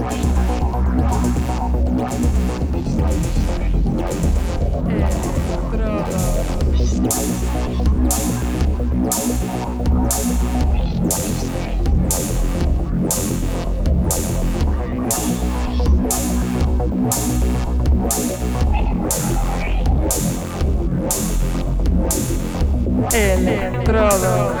Estrada. Electrodos.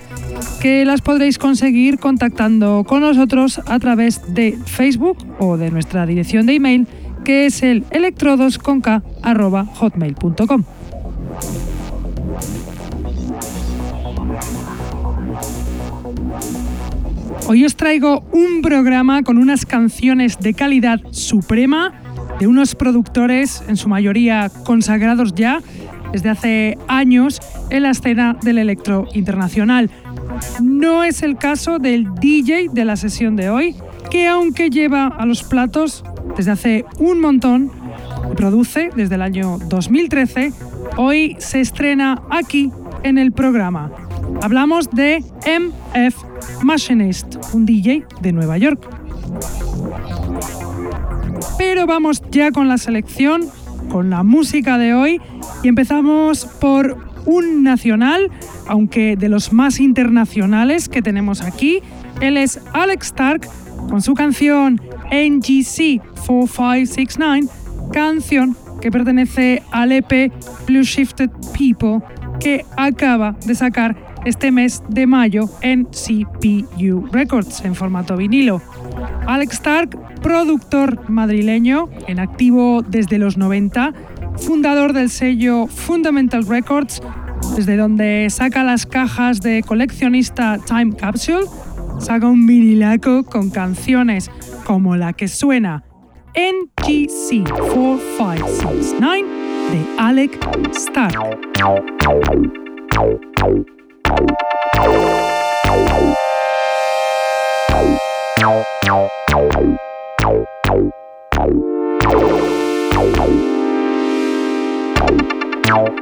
que las podréis conseguir contactando con nosotros a través de Facebook o de nuestra dirección de email que es el electrodosconk.hotmail.com. Hoy os traigo un programa con unas canciones de calidad suprema de unos productores, en su mayoría consagrados ya desde hace años en la escena del electro internacional. No es el caso del DJ de la sesión de hoy, que aunque lleva a los platos desde hace un montón, produce desde el año 2013, hoy se estrena aquí en el programa. Hablamos de MF Machinist, un DJ de Nueva York. Pero vamos ya con la selección, con la música de hoy y empezamos por un nacional aunque de los más internacionales que tenemos aquí. Él es Alex Stark con su canción NGC 4569, canción que pertenece al EP Blue Shifted People que acaba de sacar este mes de mayo en CPU Records en formato vinilo. Alex Stark, productor madrileño, en activo desde los 90, fundador del sello Fundamental Records, desde donde saca las cajas de coleccionista Time Capsule, saca un vinilaco con canciones como la que suena NGC 4569 de Alec Stark. Meow.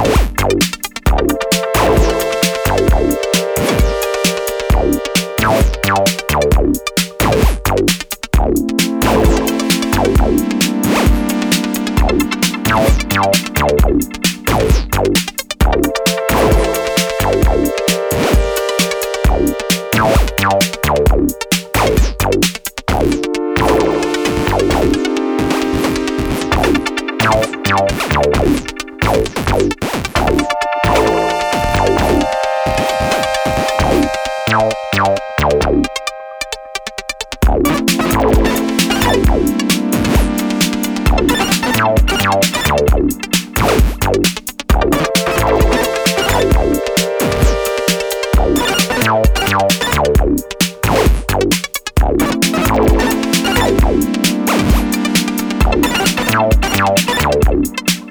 Ow, ow, ow. Ow, ow, ow.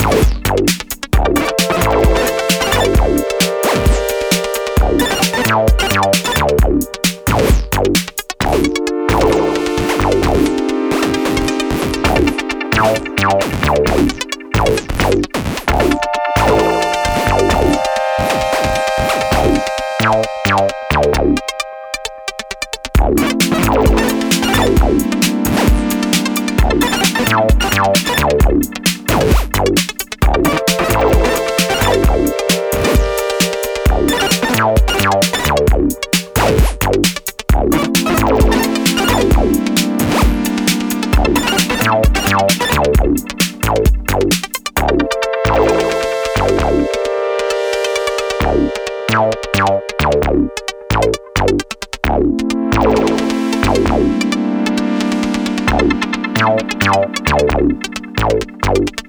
Ow, ow, ow. Ow, ow, ow, ow, ow.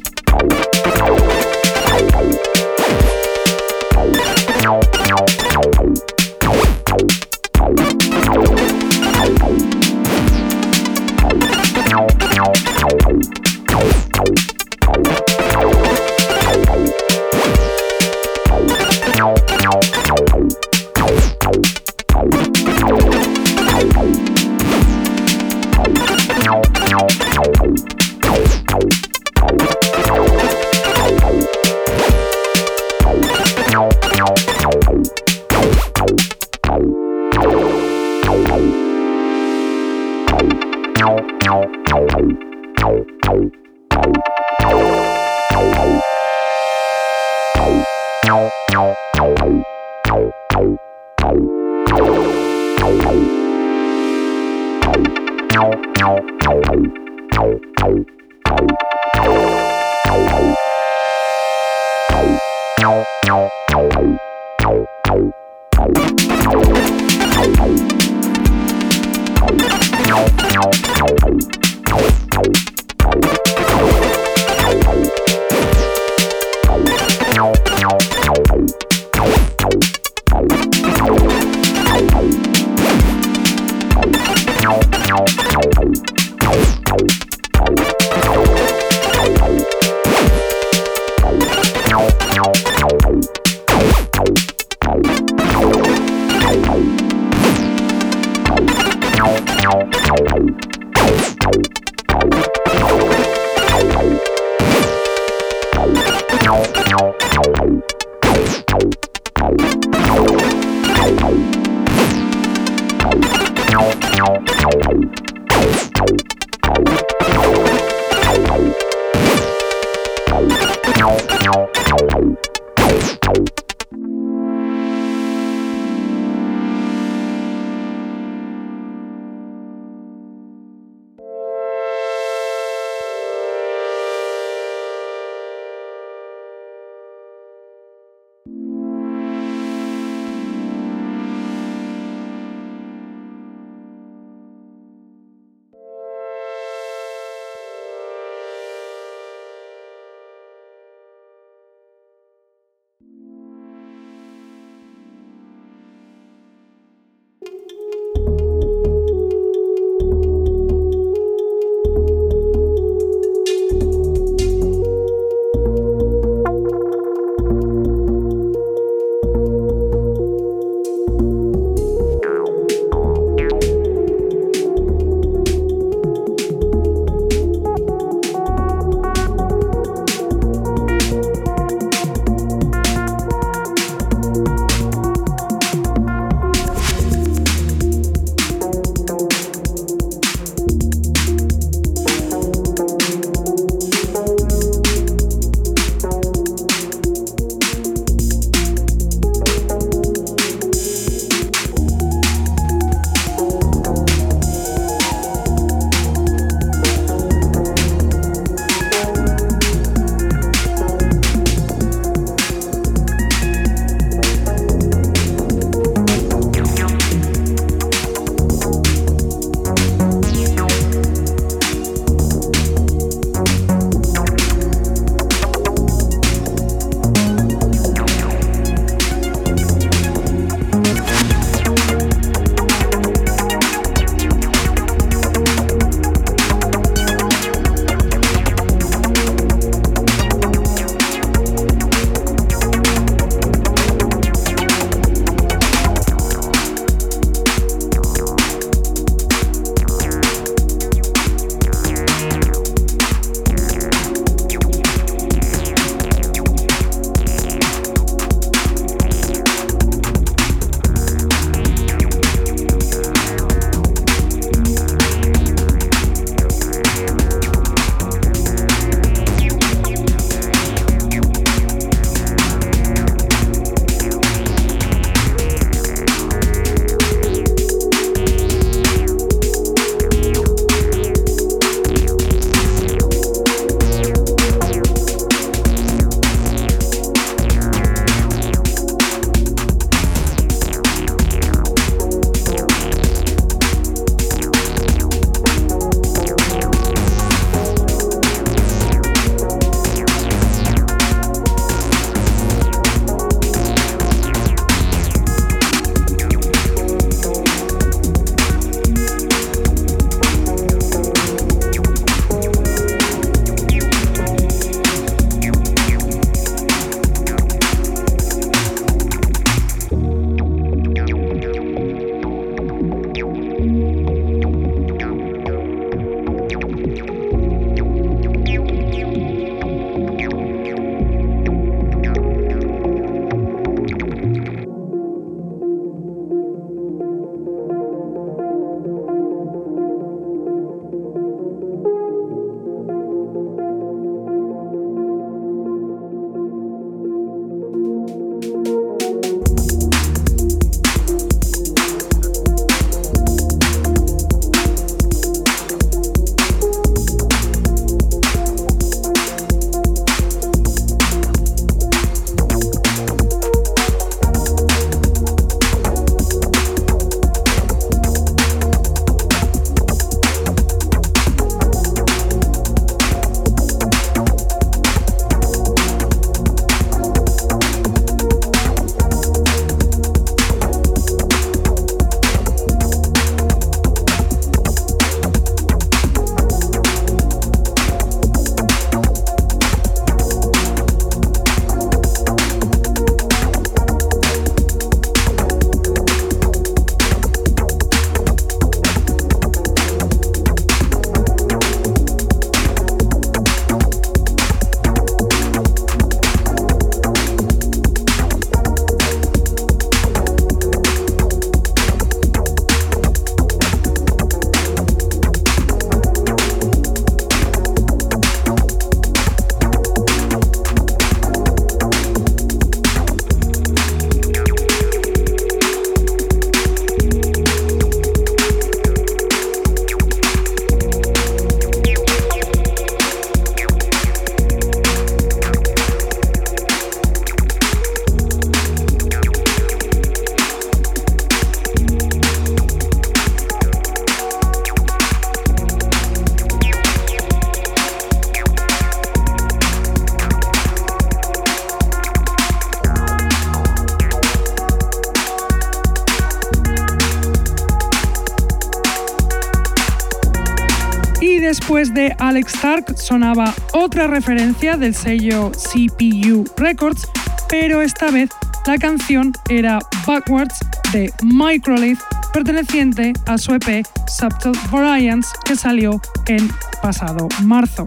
después de Alex Stark sonaba otra referencia del sello CPU Records, pero esta vez la canción era Backwards de Microlith, perteneciente a su EP Subtle Variants que salió en pasado marzo.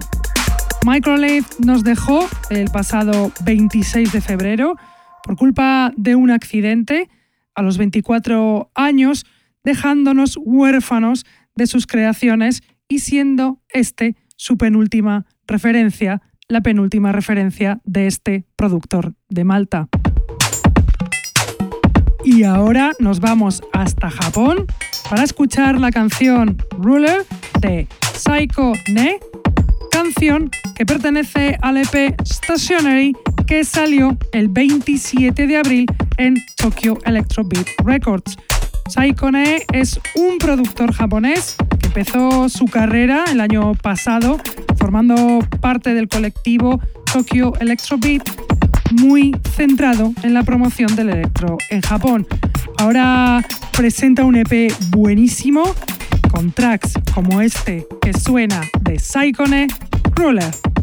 Microlith nos dejó el pasado 26 de febrero por culpa de un accidente a los 24 años, dejándonos huérfanos de sus creaciones y siendo este su penúltima referencia, la penúltima referencia de este productor de Malta. Y ahora nos vamos hasta Japón para escuchar la canción Ruler de Psycho Ne, canción que pertenece al EP Stationary que salió el 27 de abril en Tokyo Electro Beat Records. Psycho Ne es un productor japonés que empezó su carrera el año pasado formando parte del colectivo Tokyo Electro Beat muy centrado en la promoción del electro en Japón. Ahora presenta un EP buenísimo con tracks como este que suena de Saikone Ruler.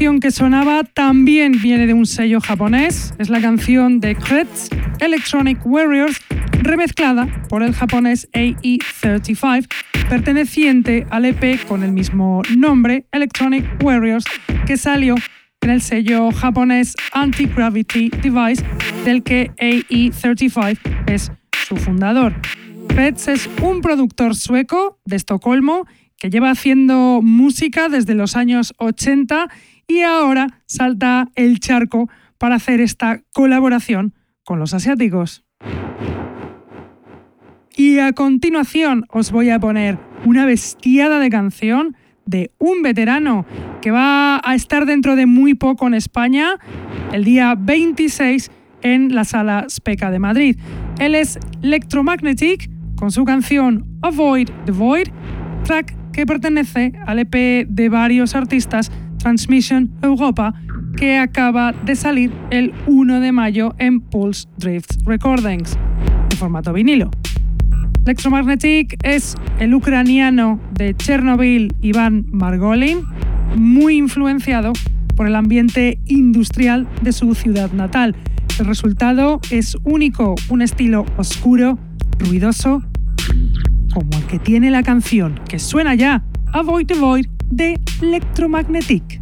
Canción que sonaba también viene de un sello japonés. Es la canción de Kretz Electronic Warriors, remezclada por el japonés AE35, perteneciente al EP con el mismo nombre, Electronic Warriors, que salió en el sello japonés Anti-Gravity Device, del que AE35 es su fundador. Kretz es un productor sueco de Estocolmo que lleva haciendo música desde los años 80 y ahora salta el charco para hacer esta colaboración con los asiáticos. Y a continuación os voy a poner una bestiada de canción de un veterano que va a estar dentro de muy poco en España, el día 26 en la sala Speca de Madrid. Él es Electromagnetic con su canción Avoid the Void, track que pertenece al EP de varios artistas Transmission Europa, que acaba de salir el 1 de mayo en Pulse Drift Recordings, en formato vinilo. Electromagnetic es el ucraniano de Chernobyl Iván Margolin, muy influenciado por el ambiente industrial de su ciudad natal. El resultado es único, un estilo oscuro, ruidoso, como el que tiene la canción que suena ya, Avoid the Void de Electromagnetic.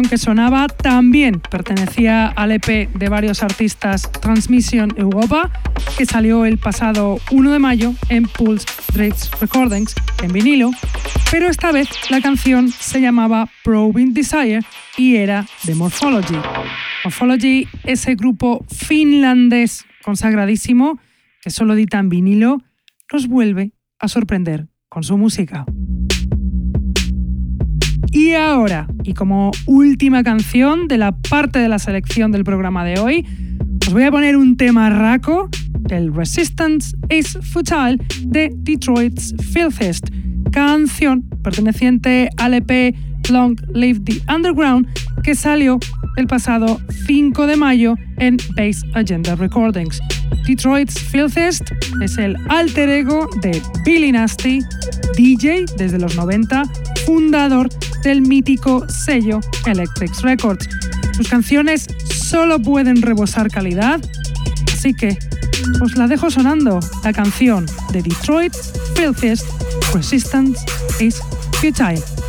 Que sonaba también pertenecía al EP de varios artistas Transmission Europa, que salió el pasado 1 de mayo en Pulse Drapes Recordings en vinilo, pero esta vez la canción se llamaba Probing Desire y era de Morphology. Morphology, ese grupo finlandés consagradísimo que solo edita en vinilo, nos vuelve a sorprender con su música. Y ahora, y como última canción de la parte de la selección del programa de hoy, os voy a poner un tema raco del Resistance is Futile de Detroit's Filthest, canción perteneciente al EP Long Live the Underground que salió el pasado 5 de mayo en Base Agenda Recordings. Detroit's Filthest es el alter ego de Billy Nasty, DJ desde los 90, fundador del mítico sello Electric Records. Sus canciones solo pueden rebosar calidad, así que os la dejo sonando, la canción de Detroit Filthiest Resistance is Futile.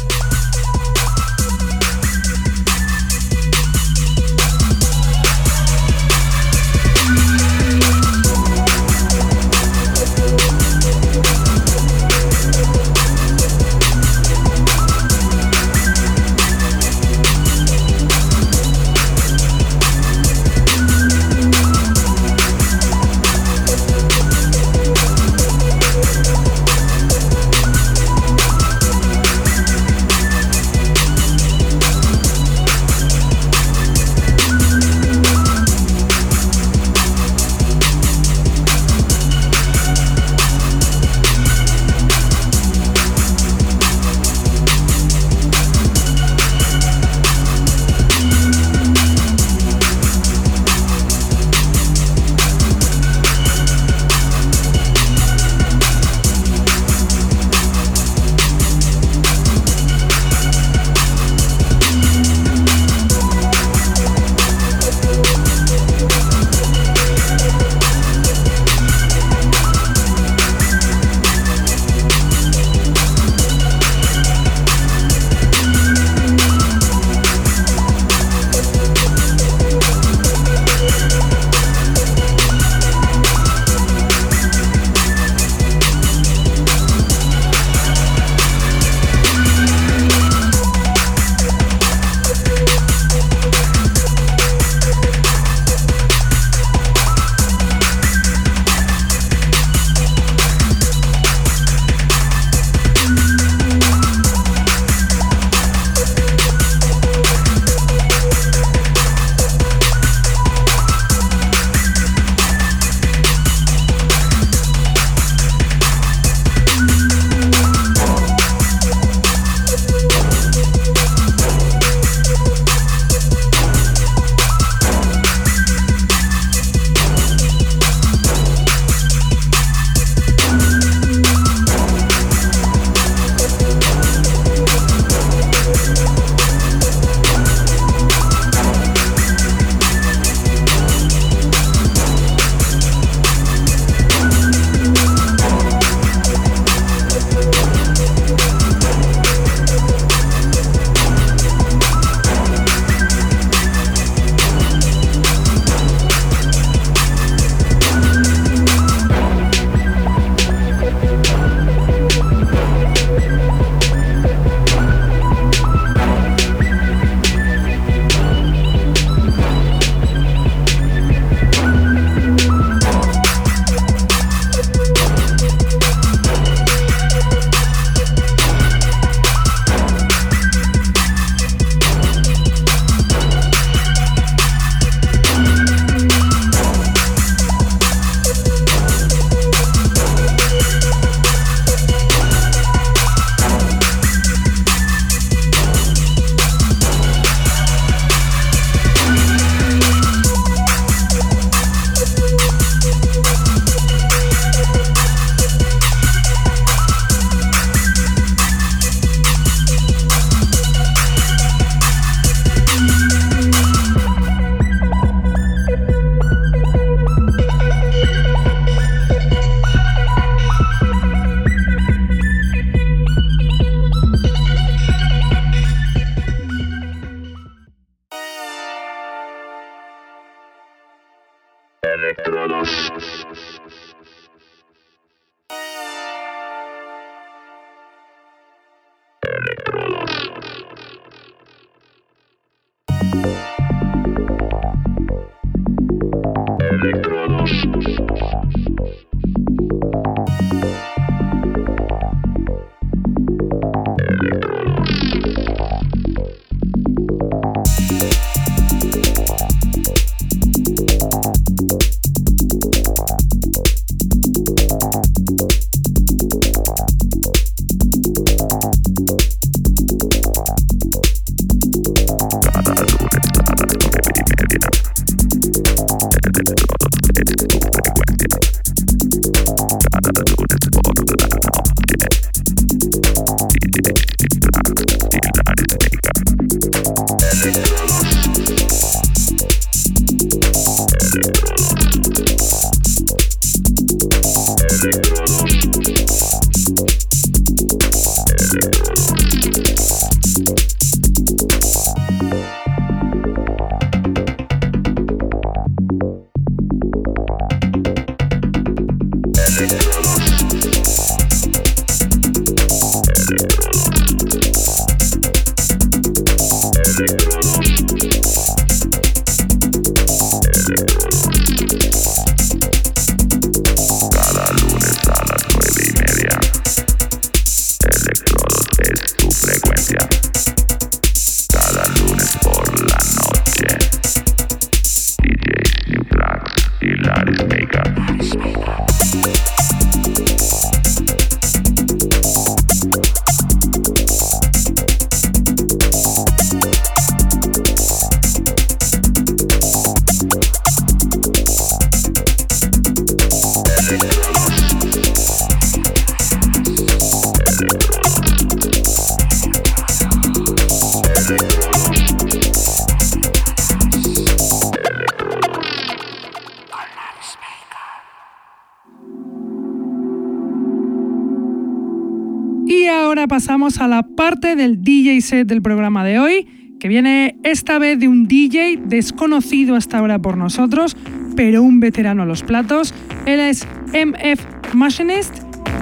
A la parte del DJ set del programa de hoy, que viene esta vez de un DJ desconocido hasta ahora por nosotros, pero un veterano a los platos. Él es MF Machinist,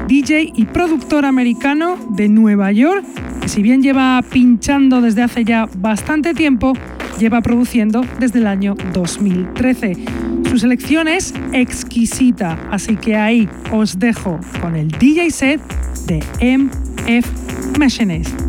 DJ y productor americano de Nueva York, que si bien lleva pinchando desde hace ya bastante tiempo, lleva produciendo desde el año 2013. Su selección es exquisita, así que ahí os dejo con el DJ set de MF Machinist.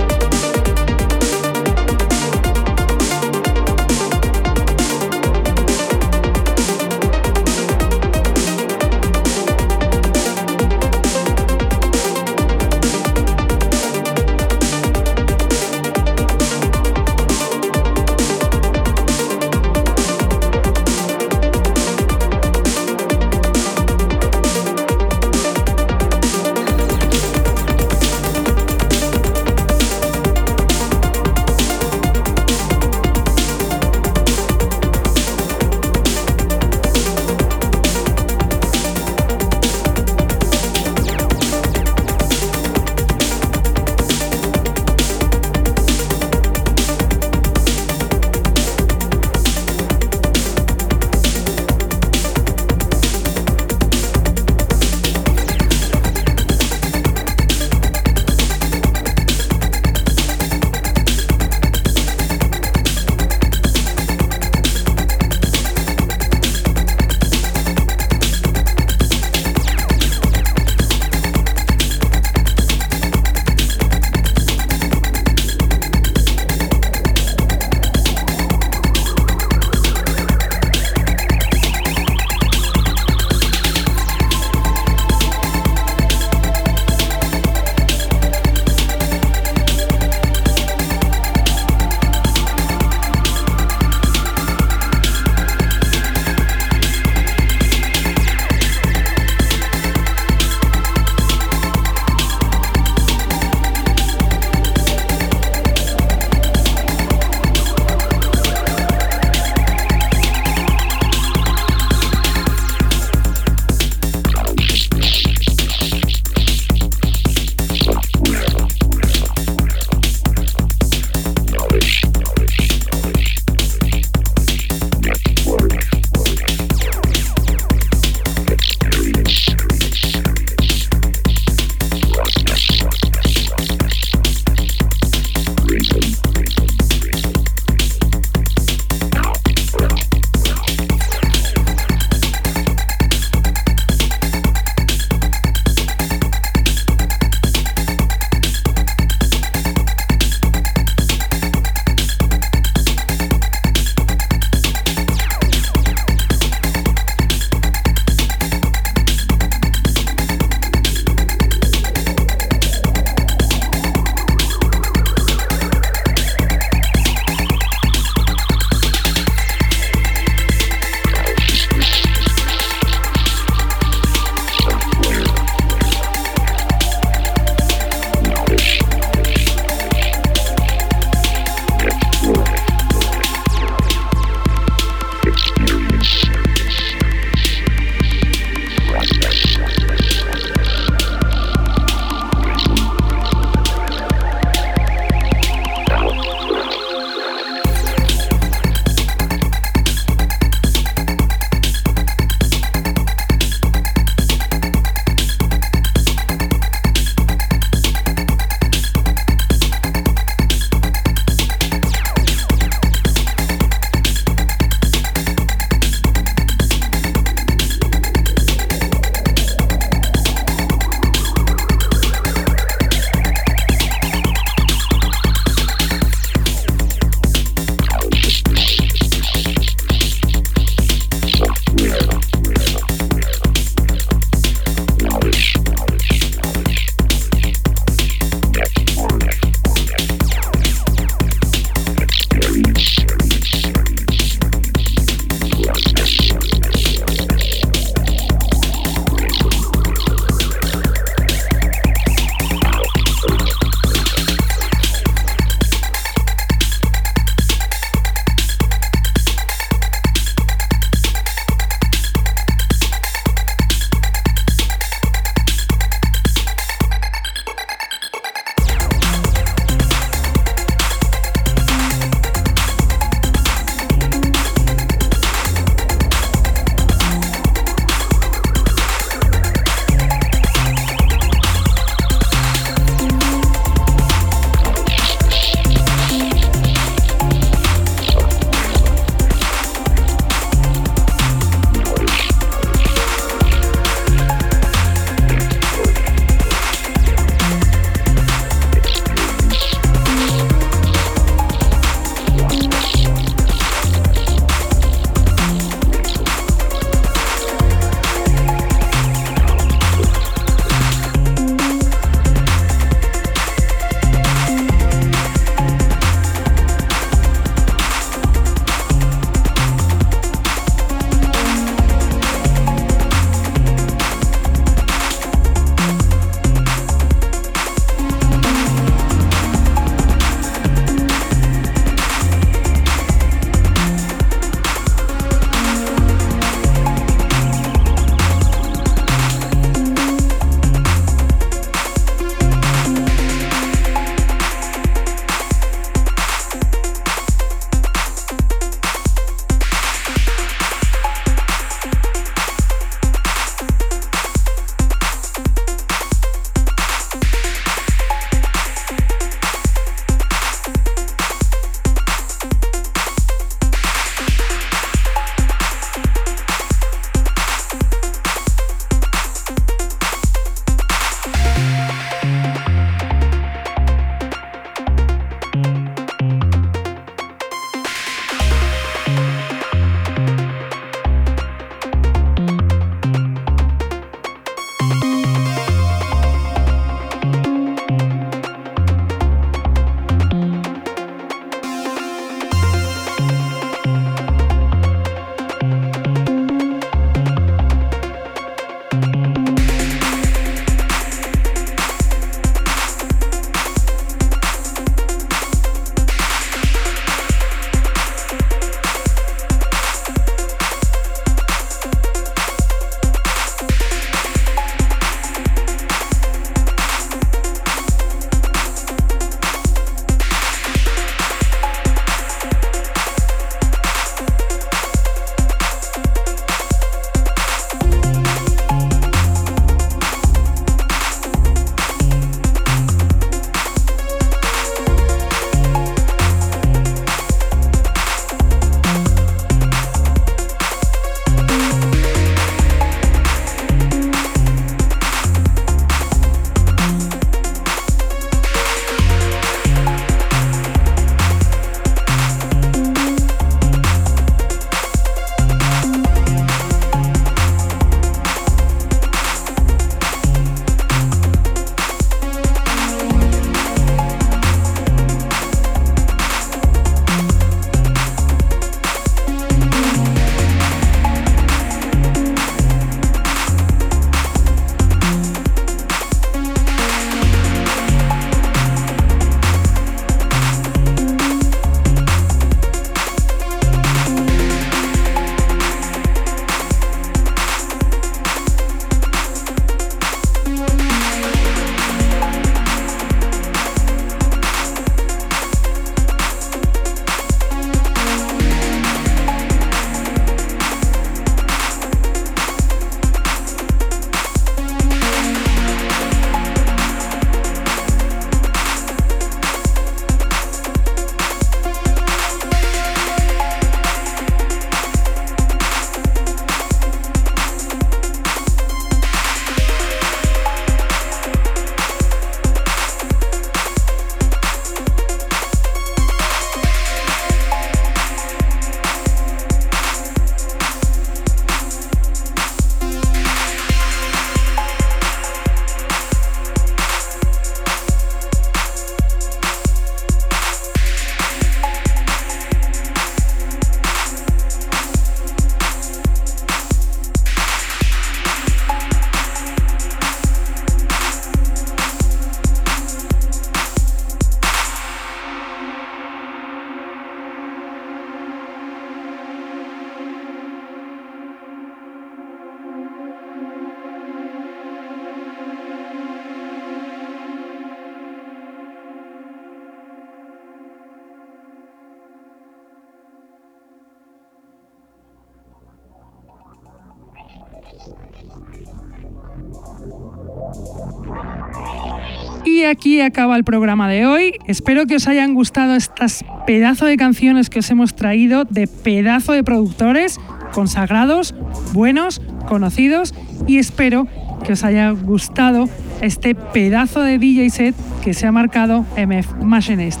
Acaba el programa de hoy. Espero que os hayan gustado estas pedazo de canciones que os hemos traído de pedazo de productores consagrados, buenos, conocidos y espero que os haya gustado este pedazo de DJ set que se ha marcado MF Machinist.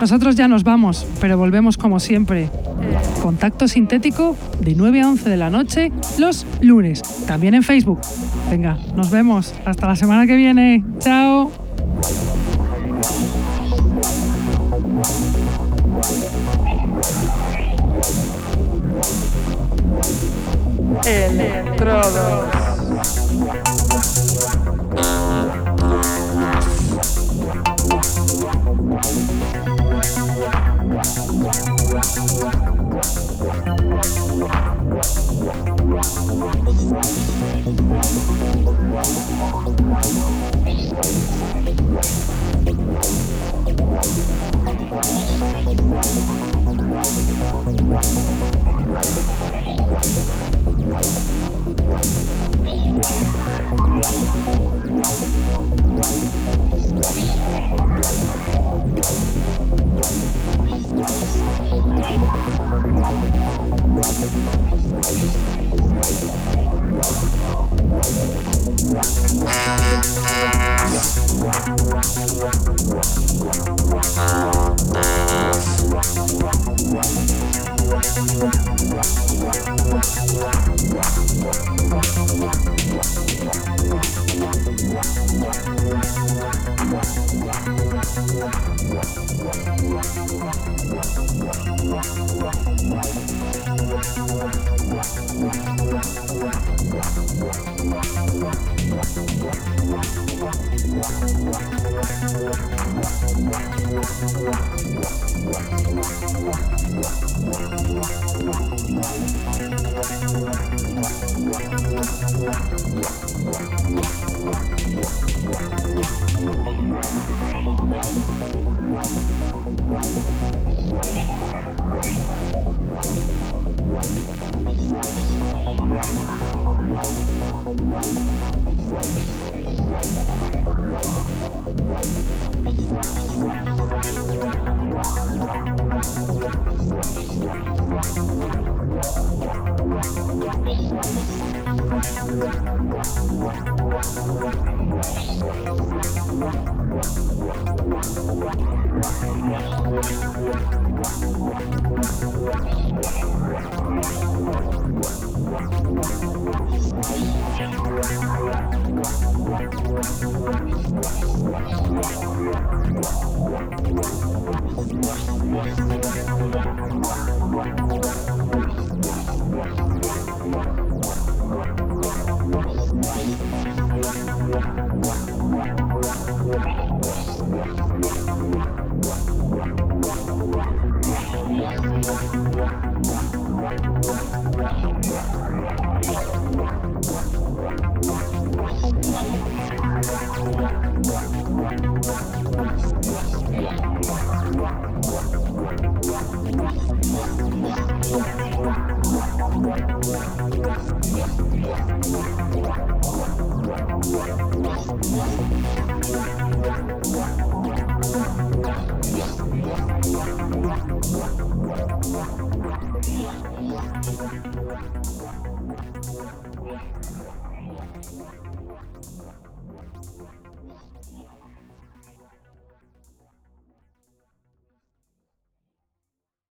Nosotros ya nos vamos, pero volvemos como siempre. Contacto sintético de 9 a 11 de la noche los lunes, también en Facebook. Venga, nos vemos. Hasta la semana que viene. Chao. Electrodos.